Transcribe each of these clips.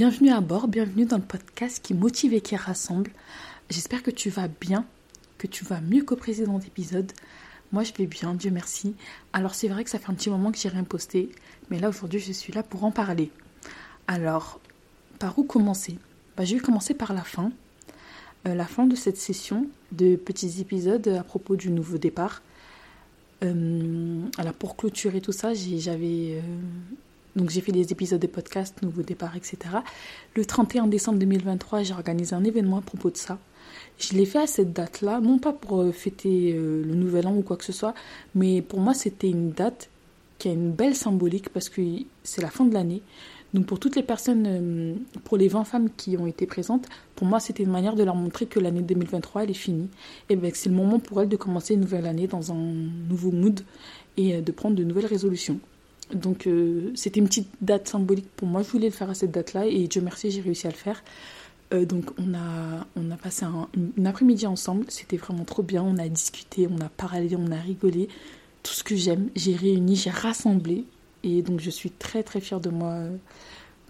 Bienvenue à bord, bienvenue dans le podcast qui motive et qui rassemble. J'espère que tu vas bien, que tu vas mieux qu'au précédent épisode. Moi je vais bien, Dieu merci. Alors c'est vrai que ça fait un petit moment que j'ai rien posté, mais là aujourd'hui je suis là pour en parler. Alors, par où commencer? Bah, Je vais commencer par la fin. Euh, la fin de cette session de petits épisodes à propos du nouveau départ. Euh, alors pour clôturer tout ça, j'avais euh, donc j'ai fait des épisodes de podcast, nouveau départ, etc. Le 31 décembre 2023, j'ai organisé un événement à propos de ça. Je l'ai fait à cette date-là, non pas pour euh, fêter euh, le nouvel an ou quoi que ce soit, mais pour moi c'était une date qui a une belle symbolique parce que c'est la fin de l'année. Donc pour toutes les personnes, euh, pour les 20 femmes qui ont été présentes, pour moi c'était une manière de leur montrer que l'année 2023 elle est finie. Et bien c'est le moment pour elles de commencer une nouvelle année dans un nouveau mood et de prendre de nouvelles résolutions. Donc euh, c'était une petite date symbolique pour moi. Je voulais le faire à cette date-là et Dieu merci, j'ai réussi à le faire. Euh, donc on a, on a passé un, après-midi ensemble. C'était vraiment trop bien. On a discuté, on a parlé, on a rigolé. Tout ce que j'aime. J'ai réuni, j'ai rassemblé. Et donc je suis très très fière de moi euh,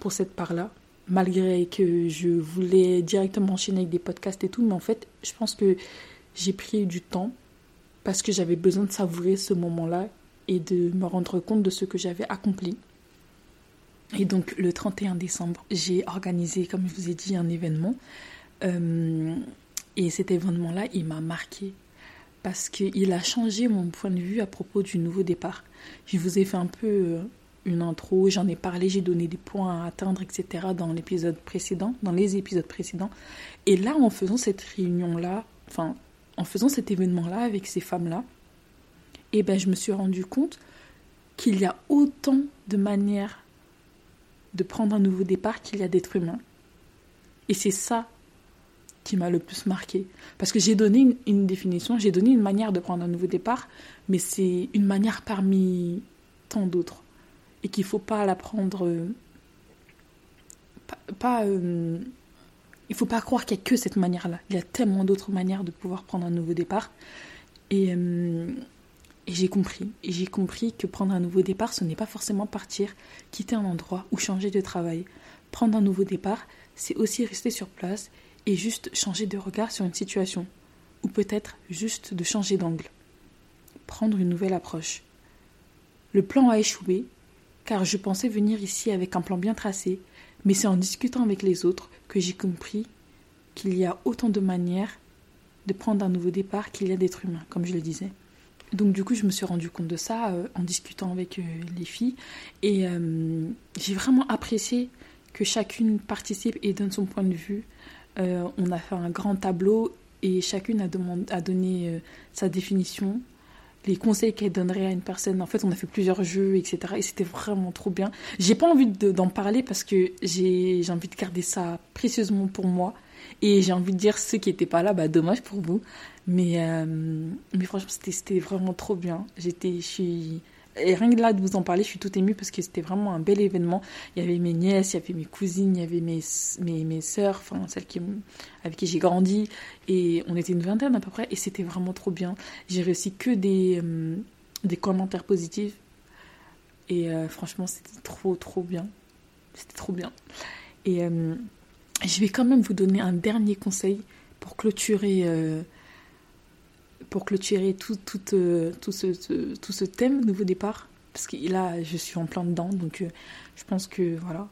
pour cette part-là. Malgré que je voulais directement enchaîner avec des podcasts et tout. Mais en fait, je pense que j'ai pris du temps parce que j'avais besoin de savourer ce moment-là et de me rendre compte de ce que j'avais accompli. Et donc le 31 décembre, j'ai organisé, comme je vous ai dit, un événement. Euh, et cet événement-là, il m'a marqué parce qu'il a changé mon point de vue à propos du nouveau départ. Je vous ai fait un peu euh, une intro, j'en ai parlé, j'ai donné des points à atteindre, etc. dans l'épisode précédent, dans les épisodes précédents. Et là, en faisant cette réunion-là, enfin, en faisant cet événement-là avec ces femmes-là, et ben je me suis rendu compte qu'il y a autant de manières de prendre un nouveau départ qu'il y a d'êtres humains. Et c'est ça qui m'a le plus marqué. Parce que j'ai donné une, définition, j'ai donné une manière de prendre un nouveau départ, mais c'est une manière parmi tant d'autres. Et qu'il ne faut pas la prendre. Euh, pas. Euh, il ne faut pas croire qu'il n'y a que cette manière-là. Il y a tellement d'autres manières de pouvoir prendre un nouveau départ. Et. Euh, et j'ai compris, j'ai compris que prendre un nouveau départ, ce n'est pas forcément partir, quitter un endroit ou changer de travail. Prendre un nouveau départ, c'est aussi rester sur place et juste changer de regard sur une situation, ou peut-être juste de changer d'angle. Prendre une nouvelle approche. Le plan a échoué, car je pensais venir ici avec un plan bien tracé, mais c'est en discutant avec les autres que j'ai compris qu'il y a autant de manières de prendre un nouveau départ qu'il y a d'êtres humains, comme je le disais. Donc du coup, je me suis rendu compte de ça euh, en discutant avec euh, les filles et euh, j'ai vraiment apprécié que chacune participe et donne son point de vue. on a fait un grand tableau et chacune a, a donné sa définition, les conseils qu'elle donnerait à une personne. En fait, on a fait plusieurs jeux, etc. Et c'était vraiment trop bien. J'ai pas envie d'en parler parce que j'ai envie de garder ça précieusement pour moi. Et j'ai envie de dire ceux qui n'étaient pas là, bah dommage pour vous. Mais, euh, mais franchement, c'était vraiment trop bien. J'étais, je suis. Et rien que là de vous en parler, je suis toute émue parce que c'était vraiment un bel événement. Il y avait mes nièces, il y avait mes cousines, il y avait mes, mes, mes sœurs, enfin celles qui, avec qui j'ai grandi. Et on était une vingtaine à peu près. Et c'était vraiment trop bien. J'ai réussi que des, euh, des commentaires positifs. Et euh, franchement, c'était trop, trop bien. C'était trop bien. Et je vais quand même vous donner un dernier conseil pour clôturer, euh, pour clôturer tout, tout, euh, tout, ce, tout ce thème nouveau départ. Parce que là, je suis en plein dedans, donc euh, je pense que voilà.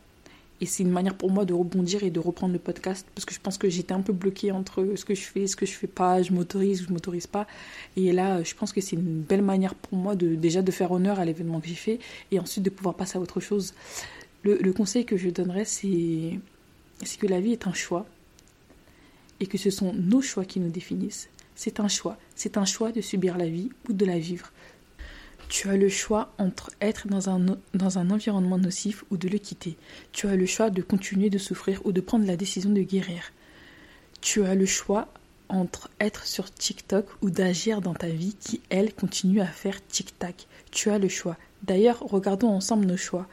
Et c'est une manière pour moi de rebondir et de reprendre le podcast parce que je pense que j'étais un peu bloquée entre ce que je fais, ce que je fais pas, je m'autorise ou je m'autorise pas. Et là, je pense que c'est une belle manière pour moi de déjà de faire honneur à l'événement que j'ai fait et ensuite de pouvoir passer à autre chose. Le, le conseil que je donnerais, c'est c'est que la vie est un choix et que ce sont nos choix qui nous définissent. C'est un choix. C'est un choix de subir la vie ou de la vivre. Tu as le choix entre être dans un, environnement nocif ou de le quitter. Tu as le choix de continuer de souffrir ou de prendre la décision de guérir. Tu as le choix entre être sur TikTok ou d'agir dans ta vie qui, elle, continue à faire tic-tac. Tu as le choix. D'ailleurs, regardons ensemble nos choix.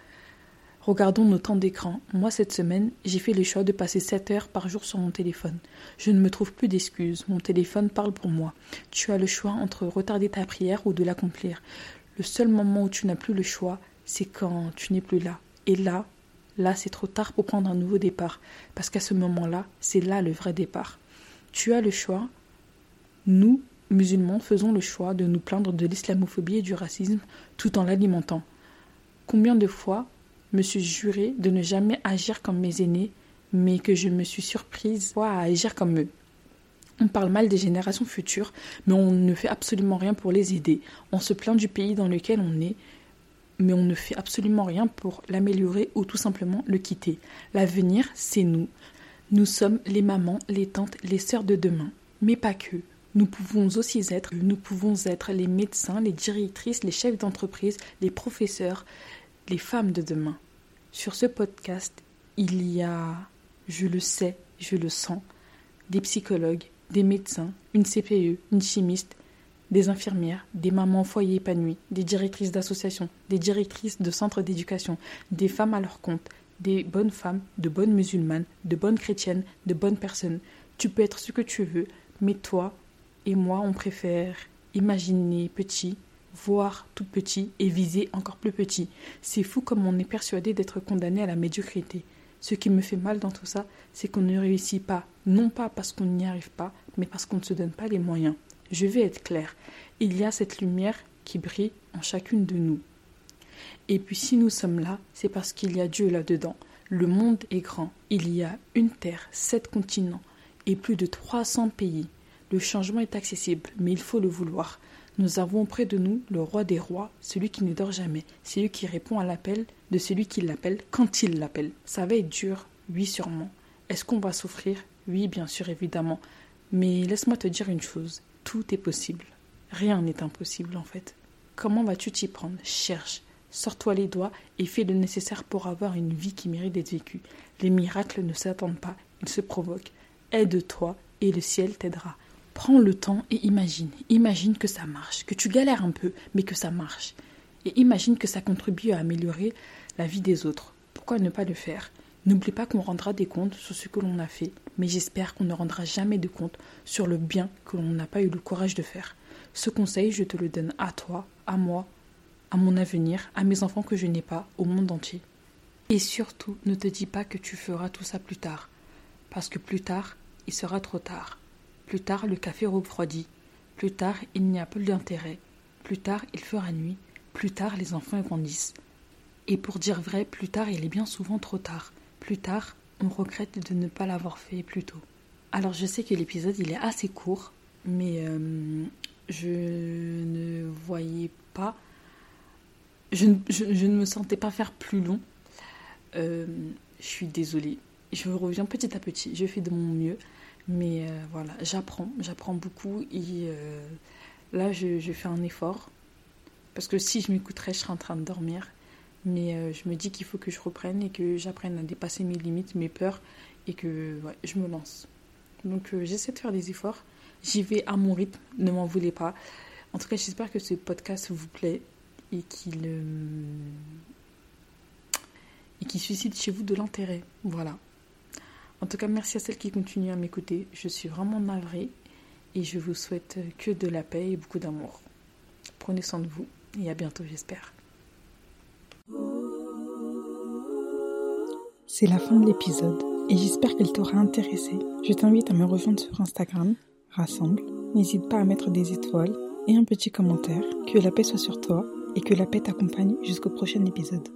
Regardons nos temps d'écran. Moi, cette semaine, j'ai fait le choix de passer 7 heures par jour sur mon téléphone. Je ne me trouve plus d'excuses. Mon téléphone parle pour moi. Tu as le choix entre retarder ta prière ou de l'accomplir. Le seul moment où tu n'as plus le choix, c'est quand tu n'es plus là. Et là, là, c'est trop tard pour prendre un nouveau départ. Parce qu'à ce moment-là, c'est là le vrai départ. Tu as le choix. Nous, musulmans, faisons le choix de nous plaindre de l'islamophobie et du racisme tout en l'alimentant. Combien de fois me suis juré de ne jamais agir comme mes aînés, mais que je me suis surprise à agir comme eux. On parle mal des générations futures, mais on ne fait absolument rien pour les aider. On se plaint du pays dans lequel on est, mais on ne fait absolument rien pour l'améliorer ou tout simplement le quitter. L'avenir, c'est nous. Nous sommes les mamans, les tantes, les sœurs de demain. Mais pas que. Nous pouvons aussi être, nous pouvons être les médecins, les directrices, les chefs d'entreprise, les professeurs, les femmes de demain. Sur ce podcast, il y a, je le sais, je le sens, des psychologues, des médecins, une CPE, une chimiste, des infirmières, des mamans au foyer épanouies, des directrices d'associations, des directrices de centres d'éducation, des femmes à leur compte, des bonnes femmes, de bonnes musulmanes, de bonnes chrétiennes, de bonnes personnes. Tu peux être ce que tu veux, mais toi et moi, on préfère imaginer petit, voir tout petit et viser encore plus petit. C'est fou comme on est persuadé d'être condamné à la médiocrité. Ce qui me fait mal dans tout ça, c'est qu'on ne réussit pas, non pas parce qu'on n'y arrive pas, mais parce qu'on ne se donne pas les moyens. Je vais être clair, il y a cette lumière qui brille en chacune de nous. Et puis si nous sommes là, c'est parce qu'il y a Dieu là-dedans. Le monde est grand, il y a une terre, sept continents et plus de 300 pays. Le changement est accessible, mais il faut le vouloir. Nous avons près de nous le roi des rois, celui qui ne dort jamais, celui qui répond à l'appel de celui qui l'appelle quand il l'appelle. Ça va être dur, oui sûrement. Est-ce qu'on va souffrir? Oui, bien sûr, évidemment. Mais laisse-moi te dire une chose, tout est possible. Rien n'est impossible en fait. Comment vas-tu t'y prendre? Cherche, sors-toi les doigts et fais le nécessaire pour avoir une vie qui mérite d'être vécue. Les miracles ne s'attendent pas, ils se provoquent. Aide-toi et le ciel t'aidera. Prends le temps et imagine. Imagine que ça marche, que tu galères un peu, mais que ça marche. Et imagine que ça contribue à améliorer la vie des autres. Pourquoi ne pas le faire? N'oublie pas qu'on rendra des comptes sur ce que l'on a fait, mais j'espère qu'on ne rendra jamais de compte sur le bien que l'on n'a pas eu le courage de faire. Ce conseil, je te le donne à toi, à moi, à mon avenir, à mes enfants que je n'ai pas, au monde entier. Et surtout, ne te dis pas que tu feras tout ça plus tard, parce que plus tard, il sera trop tard. Plus tard, le café refroidit. Plus tard, il n'y a plus d'intérêt. Plus tard, il fera nuit. Plus tard, les enfants grandissent. Et pour dire vrai, plus tard, il est bien souvent trop tard. Plus tard, on regrette de ne pas l'avoir fait plus tôt. Alors, je sais que l'épisode, il est assez court, mais euh, je ne voyais pas. Je, ne me sentais pas faire plus long. Euh, je suis désolée. Je reviens petit à petit. Je fais de mon mieux. Mais euh, voilà, j'apprends, j'apprends beaucoup et euh, là je, fais un effort parce que si je m'écouterais, je serais en train de dormir. Mais euh, je me dis qu'il faut que je reprenne et que j'apprenne à dépasser mes limites, mes peurs et que je me lance. Donc j'essaie de faire des efforts. J'y vais à mon rythme, ne m'en voulez pas. En tout cas, j'espère que ce podcast vous plaît et qu'il et qui suscite chez vous de l'intérêt. Voilà. En tout cas, merci à celles qui continuent à m'écouter. Je suis vraiment navrée et je vous souhaite que de la paix et beaucoup d'amour. Prenez soin de vous et à bientôt, j'espère. C'est la fin de l'épisode et j'espère qu'elle t'aura intéressé. Je t'invite à me rejoindre sur Instagram, Rassemble. N'hésite pas à mettre des étoiles et un petit commentaire. Que la paix soit sur toi et que la paix t'accompagne jusqu'au prochain épisode.